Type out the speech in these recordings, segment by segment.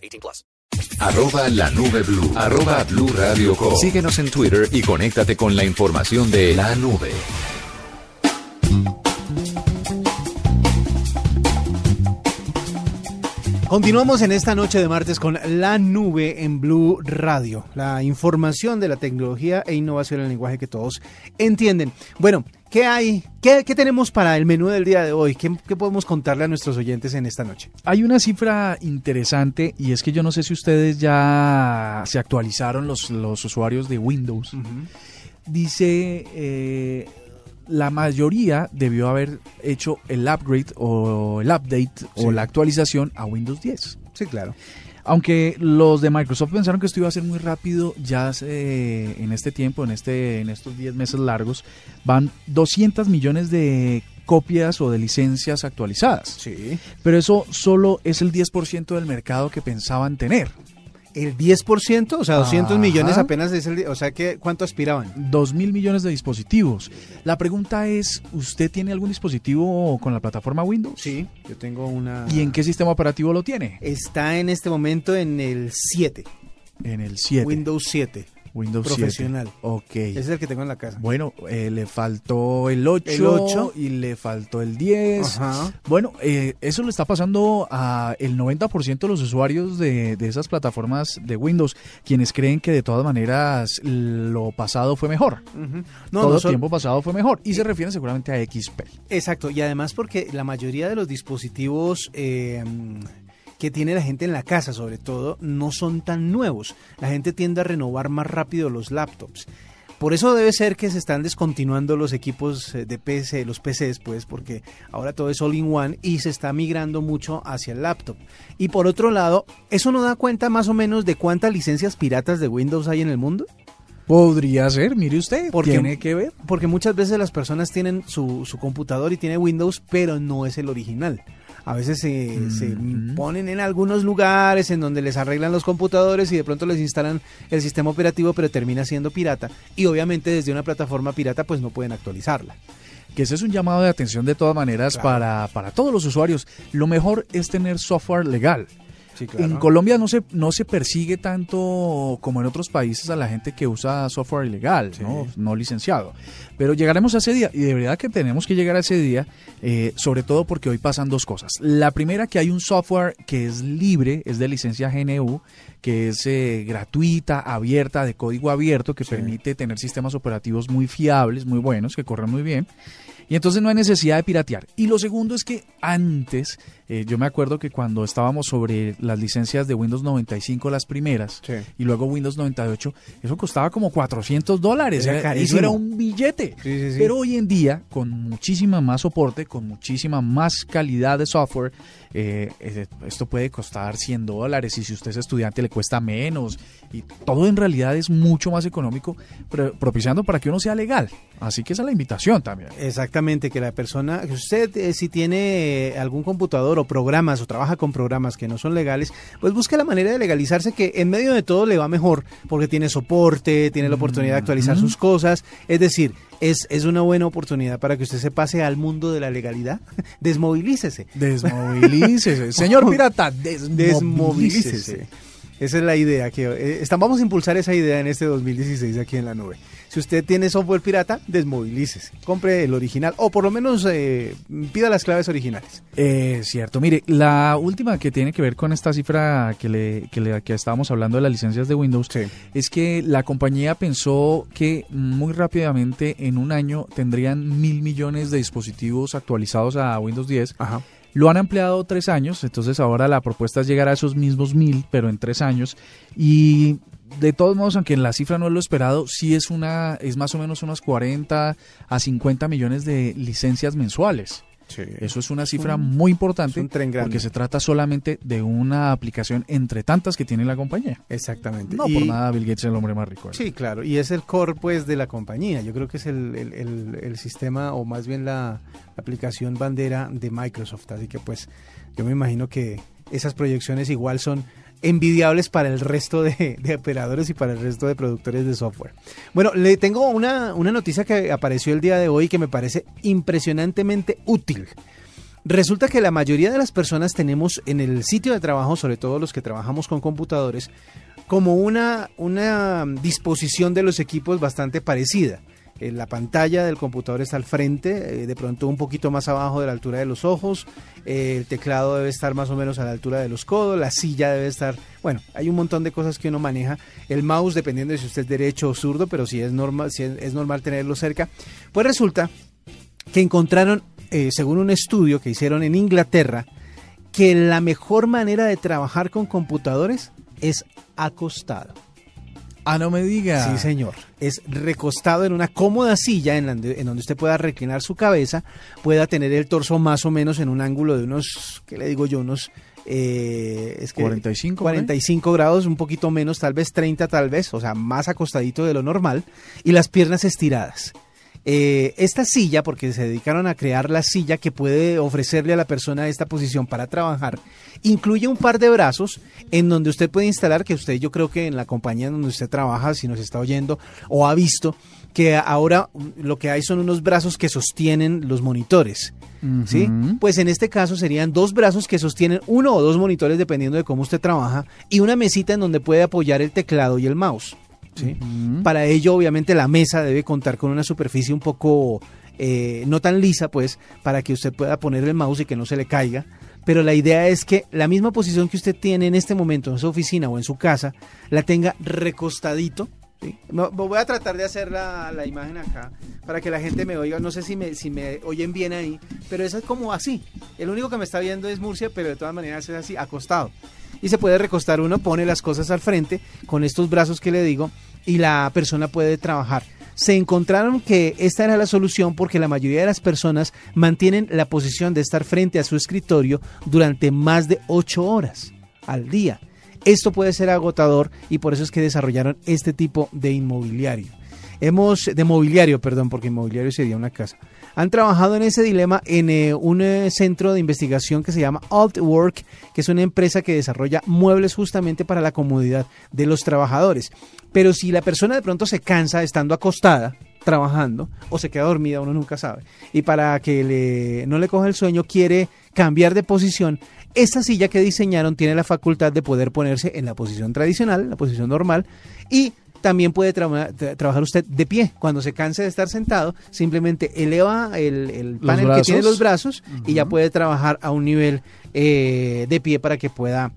18 plus. Arroba la nube blue. Arroba blue radio com. Síguenos en Twitter y conéctate con la información de la nube. Continuamos en esta noche de martes con la nube en Blue Radio, la información de la tecnología e innovación en el lenguaje que todos entienden. Bueno, ¿qué hay? ¿Qué, qué tenemos para el menú del día de hoy? ¿Qué, ¿Qué, podemos contarle a nuestros oyentes en esta noche? Hay una cifra interesante y es que yo no sé si ustedes ya se actualizaron los, los usuarios de Windows. Uh -huh. Dice... Eh, la mayoría debió haber hecho el upgrade o el update sí. o la actualización a Windows 10. Sí, claro. Aunque los de Microsoft pensaron que esto iba a ser muy rápido, ya se, en este tiempo, en, este, en estos 10 meses largos, van 200 millones de copias o de licencias actualizadas. Sí. Pero eso solo es el 10% del mercado que pensaban tener. El 10%, o sea, 200 Ajá. millones apenas es el, o sea, que ¿cuánto aspiraban? 2 mil millones de dispositivos. La pregunta es, ¿usted tiene algún dispositivo con la plataforma Windows? Sí, yo tengo una ¿Y en qué sistema operativo lo tiene? Está en este momento en el 7. En el 7. Windows 7. Windows profesional. 7. Ok. Ese es el que tengo en la casa. Bueno, eh, le faltó el 8, el 8 y le faltó el 10. Ajá. Bueno, eh, eso le está pasando a el 90% de los usuarios de, de, esas plataformas de Windows, quienes creen que de todas maneras lo pasado fue mejor. Uh -huh. no, Todo no, el tiempo pasado fue mejor. Y se refieren seguramente a XP. Exacto. Y además porque la mayoría de los dispositivos... Eh, que tiene la gente en la casa sobre todo no son tan nuevos. La gente tiende a renovar más rápido los laptops. Por eso debe ser que se están descontinuando los equipos de PC, los PCs, pues, porque ahora todo es all in one y se está migrando mucho hacia el laptop. Y por otro lado, ¿eso no da cuenta más o menos de cuántas licencias piratas de Windows hay en el mundo? Podría ser, mire usted, porque, tiene que ver. Porque muchas veces las personas tienen su, su computador y tiene Windows, pero no es el original a veces se, mm -hmm. se, ponen en algunos lugares en donde les arreglan los computadores y de pronto les instalan el sistema operativo, pero termina siendo pirata. Y obviamente desde una plataforma pirata pues no pueden actualizarla. Que ese es un llamado de atención de todas maneras claro. para, para todos los usuarios. Lo mejor es tener software legal. Sí, claro. En Colombia no se, no se persigue tanto como en otros países a la gente que usa software ilegal, sí. ¿no? no licenciado. Pero llegaremos a ese día y de verdad que tenemos que llegar a ese día, eh, sobre todo porque hoy pasan dos cosas. La primera, que hay un software que es libre, es de licencia GNU, que es eh, gratuita, abierta, de código abierto, que sí. permite tener sistemas operativos muy fiables, muy buenos, que corren muy bien. Y entonces no hay necesidad de piratear. Y lo segundo es que antes, eh, yo me acuerdo que cuando estábamos sobre las licencias de Windows 95, las primeras, sí. y luego Windows 98, eso costaba como 400 dólares. Era eso era un billete. Sí, sí, Pero hoy en día, con muchísima más soporte, con muchísima más calidad de software, eh, esto puede costar 100 dólares y si usted es estudiante le cuesta menos. Y todo en realidad es mucho más económico, propiciando para que uno sea legal. Así que esa es la invitación también. Exactamente, que la persona, que usted eh, si tiene eh, algún computador o programas o trabaja con programas que no son legales, pues busque la manera de legalizarse que en medio de todo le va mejor, porque tiene soporte, tiene la oportunidad de actualizar sus cosas. Es decir, es, es una buena oportunidad para que usted se pase al mundo de la legalidad. Desmovilícese. Desmovilícese. Señor pirata, desmovilícese. desmovilícese. Esa es la idea que eh, estamos, vamos a impulsar esa idea en este 2016 aquí en la nube. Si usted tiene software pirata, desmovilícese, compre el original o por lo menos eh, pida las claves originales. Eh, cierto, mire, la última que tiene que ver con esta cifra que le, que, le, que estábamos hablando de las licencias de Windows sí. es que la compañía pensó que muy rápidamente en un año tendrían mil millones de dispositivos actualizados a Windows 10. Ajá. Lo han ampliado tres años, entonces ahora la propuesta es llegar a esos mismos mil, pero en tres años. Y de todos modos, aunque la cifra no es lo esperado, sí es una, es más o menos unos 40 a 50 millones de licencias mensuales. Sí. Eso es una cifra muy importante porque se trata solamente de una aplicación entre tantas que tiene la compañía. Exactamente. No Y- por nada Bill Gates es el hombre más rico. Sí, claro, y es el core pues de la compañía. Yo creo que es el, el- el- el sistema o más bien la aplicación bandera de Microsoft. Así que pues yo me imagino que esas proyecciones igual son envidiables para el resto de, operadores y para el resto de productores de software. Bueno, le tengo una, una noticia que apareció el día de hoy que me parece impresionantemente útil. Resulta que la mayoría de las personas tenemos en el sitio de trabajo, sobre todo los que trabajamos con computadores, como una, una disposición de los equipos bastante parecida. La pantalla del computador está al frente, eh, de pronto un poquito más abajo de la altura de los ojos, eh, el teclado debe estar más o menos a la altura de los codos, la silla debe estar, bueno, hay un montón de cosas que uno maneja, el mouse dependiendo de si usted es derecho o zurdo, pero si es normal, si es normal tenerlo cerca. Pues resulta que encontraron, eh, según un estudio que hicieron en Inglaterra, que la mejor manera de trabajar con computadores es acostado. Ah, no me diga. Sí, señor. Es recostado en una cómoda silla en, la en donde usted pueda reclinar su cabeza, pueda tener el torso más o menos en un ángulo de unos, ¿qué le digo yo? Unos... eh, es que 45, ¿por ahí? 45 grados, un poquito menos, tal vez 30 tal vez, o sea, más acostadito de lo normal, y las piernas estiradas. Eh, esta silla, porque se dedicaron a crear la silla que puede ofrecerle a la persona esta posición para trabajar, incluye un par de brazos en donde usted puede instalar, que usted yo creo que en la compañía donde usted trabaja, si nos está oyendo o ha visto, que ahora lo que hay son unos brazos que sostienen los monitores. ¿sí? Pues en este caso serían dos brazos que sostienen uno o dos monitores dependiendo de cómo usted trabaja y una mesita en donde puede apoyar el teclado y el mouse. Para ello, obviamente, la mesa debe contar con una superficie un poco eh, no tan lisa, pues, para que usted pueda poner el mouse y que no se le caiga. Pero la idea es que la misma posición que usted tiene en este momento en su oficina o en su casa, la tenga recostadito. voy a tratar de hacer la, la imagen acá para que la gente me oiga. No sé si me, si me oyen bien ahí, pero eso es como así. El único que me está viendo es Murcia, pero de todas maneras es así, acostado. Y se puede recostar uno, pone las cosas al frente con estos brazos que le digo y la persona puede trabajar. Se encontraron que esta era la solución porque la mayoría de las personas mantienen la posición de estar frente a su escritorio durante más de 8 horas al día. Esto puede ser agotador y por eso es que desarrollaron este tipo de inmobiliario. Hemos, de mobiliario, perdón, porque inmobiliario sería una casa. Han trabajado en ese dilema en eh, un eh, centro de investigación que se llama Altwork, que es una empresa que desarrolla muebles justamente para la comodidad de los trabajadores. Pero si la persona de pronto se cansa estando acostada, trabajando, o se queda dormida, uno nunca sabe, y para que le, no le coja el sueño quiere cambiar de posición, esta silla que diseñaron tiene la facultad de poder ponerse en la posición tradicional, la posición normal, y también puede tra- tra- trabajar usted de pie. Cuando se canse de estar sentado, simplemente eleva el, el panel que tiene brazos. los brazos y ya puede trabajar a un nivel eh, de pie para que pueda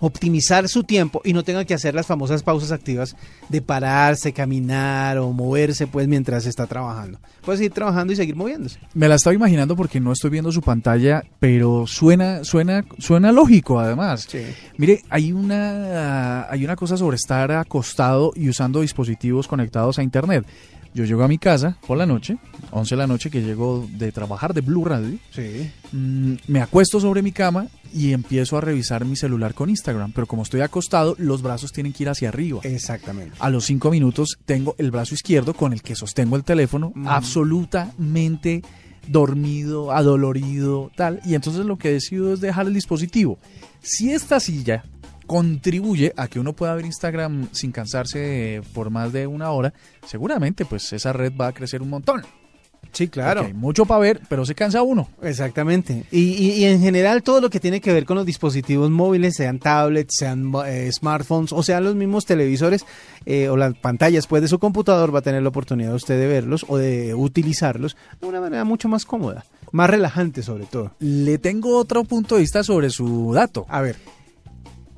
optimizar su tiempo y no tenga que hacer las famosas pausas activas de pararse, caminar o moverse pues mientras está trabajando. Puede seguir trabajando y seguir moviéndose. Me la estaba imaginando porque no estoy viendo su pantalla, pero suena, suena, suena lógico además. Mire, hay una, hay una cosa sobre estar acostado y usando dispositivos conectados a internet. Yo llego a mi casa por la noche, 11 de la noche que llego de trabajar de Blue Radio, Sí. mm, me acuesto sobre mi cama y empiezo a revisar mi celular con Instagram, pero como estoy acostado, los brazos tienen que ir hacia arriba. Exactamente. A los cinco minutos tengo el brazo izquierdo con el que sostengo el teléfono Mm. absolutamente dormido, adolorido, tal. Y entonces lo que decido es dejar el dispositivo. Si esta silla contribuye a que uno pueda ver Instagram sin cansarse por más de una hora, seguramente pues esa red va a crecer un montón. Sí, claro. Hay mucho para ver, pero se cansa uno. Exactamente. Y, y- y en general todo lo que tiene que ver con los dispositivos móviles, sean tablets, sean eh, smartphones o sean los mismos televisores eh, o las pantallas pues, de su computador, va a tener la oportunidad usted de verlos o de utilizarlos de una manera mucho más cómoda, más relajante sobre todo. Le tengo otro punto de vista sobre su dato. A ver,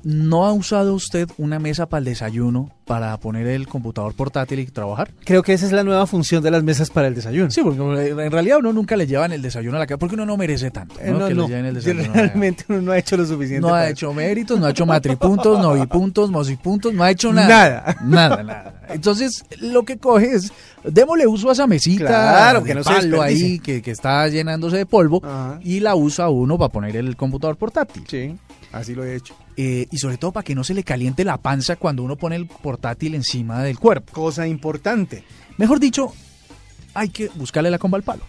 ¿No ha usado usted una mesa para el desayuno para poner el computador portátil y trabajar? creo que esa es la nueva función de las mesas para el desayuno. Sí, porque en realidad uno nunca le llevan el desayuno a la casa, porque uno no merece tanto. Eh, ¿no? no, que no. le lleven el desayuno. Realmente uno no ha hecho lo suficiente. No ha hecho méritos, no ha hecho matripuntos, no bipuntos, mosipuntos, no ha hecho nada. Nada. Nada, nada. Entonces, lo que coge es, démosle uso a esa mesita Claro, que no se palo ahí, que está llenándose de polvo, Ajá. y la usa uno para poner el computador portátil. Sí, así lo he hecho. Eh, y sobre todo para que no se le caliente la panza cuando uno pone el portátil encima del cuerpo. Cosa importante. Mejor dicho, hay que buscarle la comba al palo.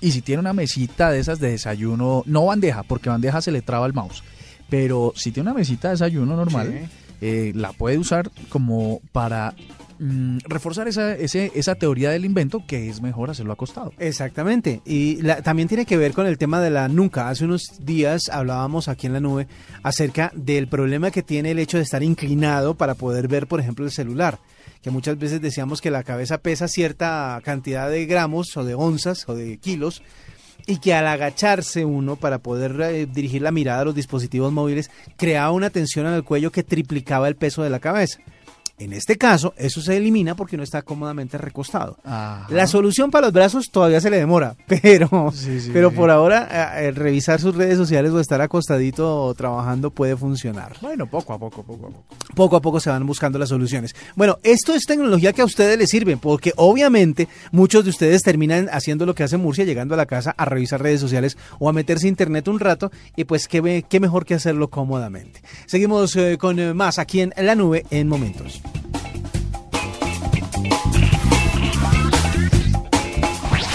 Y si tiene una mesita de esas de desayuno, no bandeja, porque bandeja se le traba el mouse. Pero si tiene una mesita de desayuno normal, Sí. eh, la puede usar como para mm, reforzar esa, ese- esa teoría del invento que es mejor hacerlo acostado. Exactamente. Y la- también tiene que ver con el tema de la nuca. Hace unos días hablábamos aquí en la nube acerca del problema que tiene el hecho de estar inclinado para poder ver, por ejemplo, el celular. Que muchas veces decíamos que la cabeza pesa cierta cantidad de gramos o de onzas o de kilos y que al agacharse uno para poder eh, dirigir la mirada a los dispositivos móviles creaba una tensión en el cuello que triplicaba el peso de la cabeza. En este caso, eso se elimina porque uno está cómodamente recostado. Ajá. La solución para los brazos todavía se le demora, pero, Sí, sí, pero sí. por ahora eh, revisar sus redes sociales o estar acostadito trabajando puede funcionar. Bueno, poco a poco, poco a poco. Poco a poco se van buscando las soluciones. Bueno, esto es tecnología que a ustedes les sirve, porque obviamente muchos de ustedes terminan haciendo lo que hace Murcia, llegando a la casa a revisar redes sociales o a meterse a internet un rato, y pues qué, qué mejor que hacerlo cómodamente. Seguimos eh, con eh, más aquí en la nube en momentos.